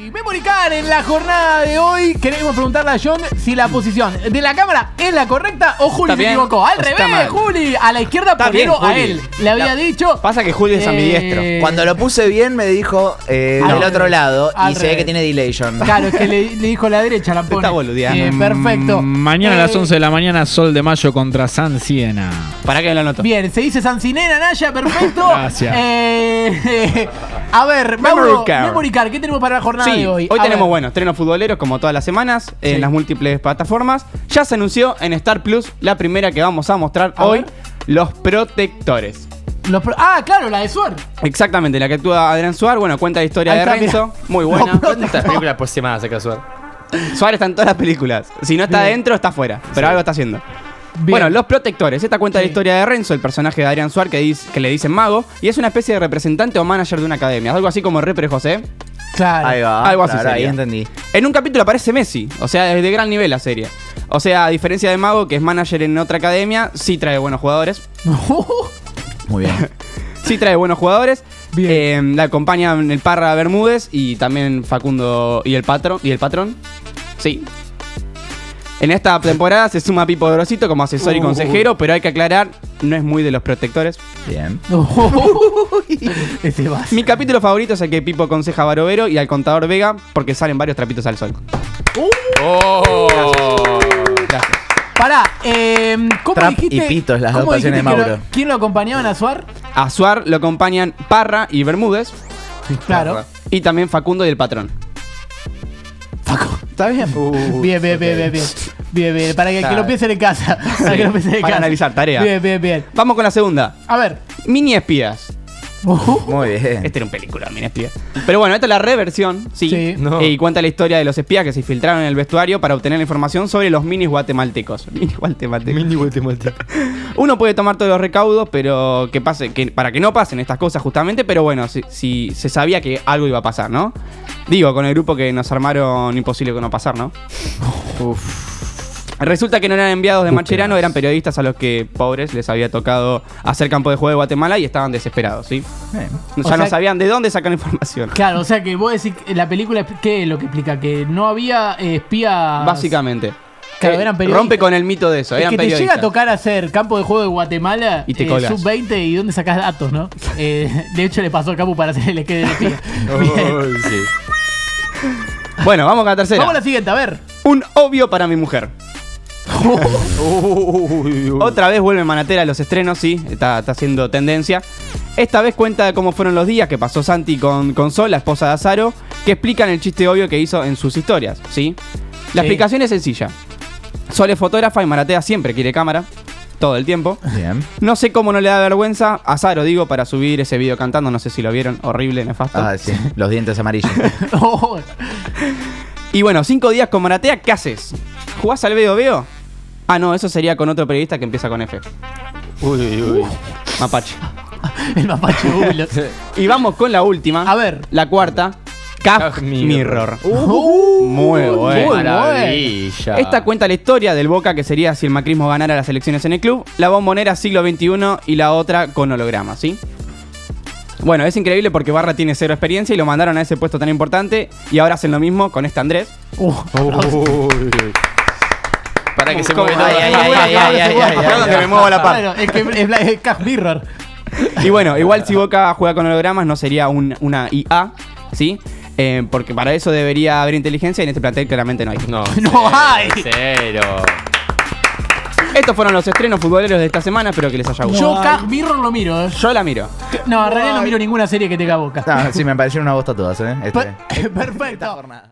Y Memory Card en la jornada de hoy queremos preguntarle a John si la posición de la cámara es la correcta o Juli ¿Está se bien equivocó. Al está revés, mal? Juli. A la izquierda Está bien, primero a Juli. él. Le había La- dicho. Pasa que Juli es Eh, ambidiestro. Cuando lo puse bien me dijo eh, Al del otro lado Al y se ve revés. que tiene delation. Claro, es que le, le dijo a la derecha la pone. está boludeando. Eh, perfecto. Mm, Mañana a las Eh, 11 de la mañana, Sol de Mayo contra San Siena. ¿Para qué lo anoto? Bien, se dice Sancinena, Naya, perfecto. Gracias. Eh, a ver, Memory Mauro, card. Memory Card, ¿qué tenemos para la jornada Sí, de hoy? hoy A tenemos, ver. bueno, estrenos futboleros como todas las semanas en las múltiples plataformas. Ya se anunció en Star Plus la primera que vamos a mostrar A hoy, ver. Los Protectores. Los pro- ah, claro, la de Suar. Exactamente, la que actúa Adrián Suar, bueno, cuenta la historia Ahí de está, Renzo, mira. muy buena. ¿Cuántas películas por semana saca Suar? Suárez está en todas las películas. Si no está Bien. adentro, está afuera. Pero algo está haciendo. Bien. Bueno, Los Protectores. Esta cuenta Sí. la historia de Renzo, el personaje de Adrián Suar, que, dice- que le dicen mago. Y es una especie de representante o manager de una academia. Algo así como Repre José. Claro. Ahí va. Algo así claro, ahí entendí. En un capítulo aparece Messi. O sea, es de gran nivel la serie. O sea, a diferencia de Mago, que es manager en otra academia, sí trae buenos jugadores. Muy bien. Sí trae buenos jugadores. Bien. Eh, la acompañan el Parra Bermúdez y también Facundo y el patrón. ¿Y el patrón? Sí. En esta temporada se suma Pipo Grosito como asesor y Uh. consejero, pero hay que aclarar, no es muy de los protectores. Bien. Ese va. Mi capítulo favorito es el que Pipo aconseja a Barovero y al contador Vega porque salen varios trapitos al sol. ¡Oh! Gracias. Pará, eh, ¿cómo Trap dijiste? y pitos, las dos cómo pasiones dijiste de que lo- Mauro. ¿Quién lo acompañaban a Suar? A Suar lo acompañan Parra y Bermúdez Claro. y también Facundo y el patrón. ¿Está bien? bien, bien, bien, bien, bien. Bien, bien. Para que, que lo piensen en casa. Para que lo piensen en para casa. analizar, tarea. Bien, bien, bien. Vamos con la segunda. A ver. Mini espías. Muy bien. Este era un película, Mini espías. Pero bueno, esta es la reversión, sí. Sí. No. Y cuenta la historia de los espías que se infiltraron en el vestuario para obtener la información sobre los minis guatemaltecos. Mini guatemaltecos. Mini guatemalteco. Uno puede tomar todos los recaudos, pero que pase, que, para que no pasen estas cosas justamente, pero bueno, si, si se sabía que algo iba a pasar, ¿no? Digo, con el grupo que nos armaron imposible que no pasar, ¿no? Resulta que no eran enviados de Macherano, eran periodistas a los que, pobres, les había tocado hacer campo de juego de Guatemala y estaban desesperados, ¿sí? Bien. Ya O no sea- sabían de dónde sacan información. Claro, o sea que vos decís la película, ¿qué es lo que explica? Que no había eh, espías. Básicamente. Claro, Eh, eran periodistas. rompe con el mito de eso, Es eran que te llega a tocar hacer campo de juego de Guatemala, Y te eh, colgas. sub-20 y dónde sacás datos, ¿no? Eh, de hecho, le pasó a Capu para hacer el esquema de espía. Uy, sí. Bueno, vamos con la tercera. Vamos a la siguiente, a ver. Un obvio para mi mujer. Otra vez vuelve Manatera a los estrenos, sí, está, está haciendo tendencia. Esta vez cuenta cómo fueron los días que pasó Santi con, con Sol, la esposa de Azaro, que explican el chiste obvio que hizo en sus historias, ¿sí? La Sí. explicación es sencilla. Sol es fotógrafa y Maratea siempre quiere cámara, todo el tiempo. Bien. No sé cómo no le da vergüenza a Azaro, digo, para subir ese video cantando, no sé si lo vieron, horrible, nefasto. Ah, sí. Los dientes amarillos. Y bueno, cinco días con Maratea, ¿qué haces? ¿Jugás al veo veo? Ah, no, eso sería con otro periodista que empieza con F. Uy, uy, uy. Mapache. el mapache Bulo. Y vamos con la última. A ver. La cuarta. Caf Caf Mirror. Uh, Muy bueno. Maravilla. Esta cuenta la historia del Boca que sería si el macrismo ganara las elecciones en el club, la bombonera siglo XXI y la otra con holograma, ¿sí? Bueno, es increíble porque Barra tiene cero experiencia y lo mandaron a ese puesto tan importante y ahora hacen lo mismo con este Andrés. Uh, Uy. Para que se mueva todo. Ay, ay, ay, que me muevo la parte. Bueno, es que es, Cash Mirror. Y bueno, igual si Boca juega con hologramas no sería un- una IA, ¿sí? Eh, porque para eso debería haber inteligencia y en este plantel claramente no hay. No, No cero, hay. Cero. Estos fueron los estrenos futboleros de esta semana, espero que les haya gustado. Yo Cash Mirror lo miro, ¿eh? Yo la miro. No, en realidad no miro ninguna serie que tenga boca. Ah, sí, me parecieron una bosta todas, ¿eh? Este- Per- Perfecto. jornada.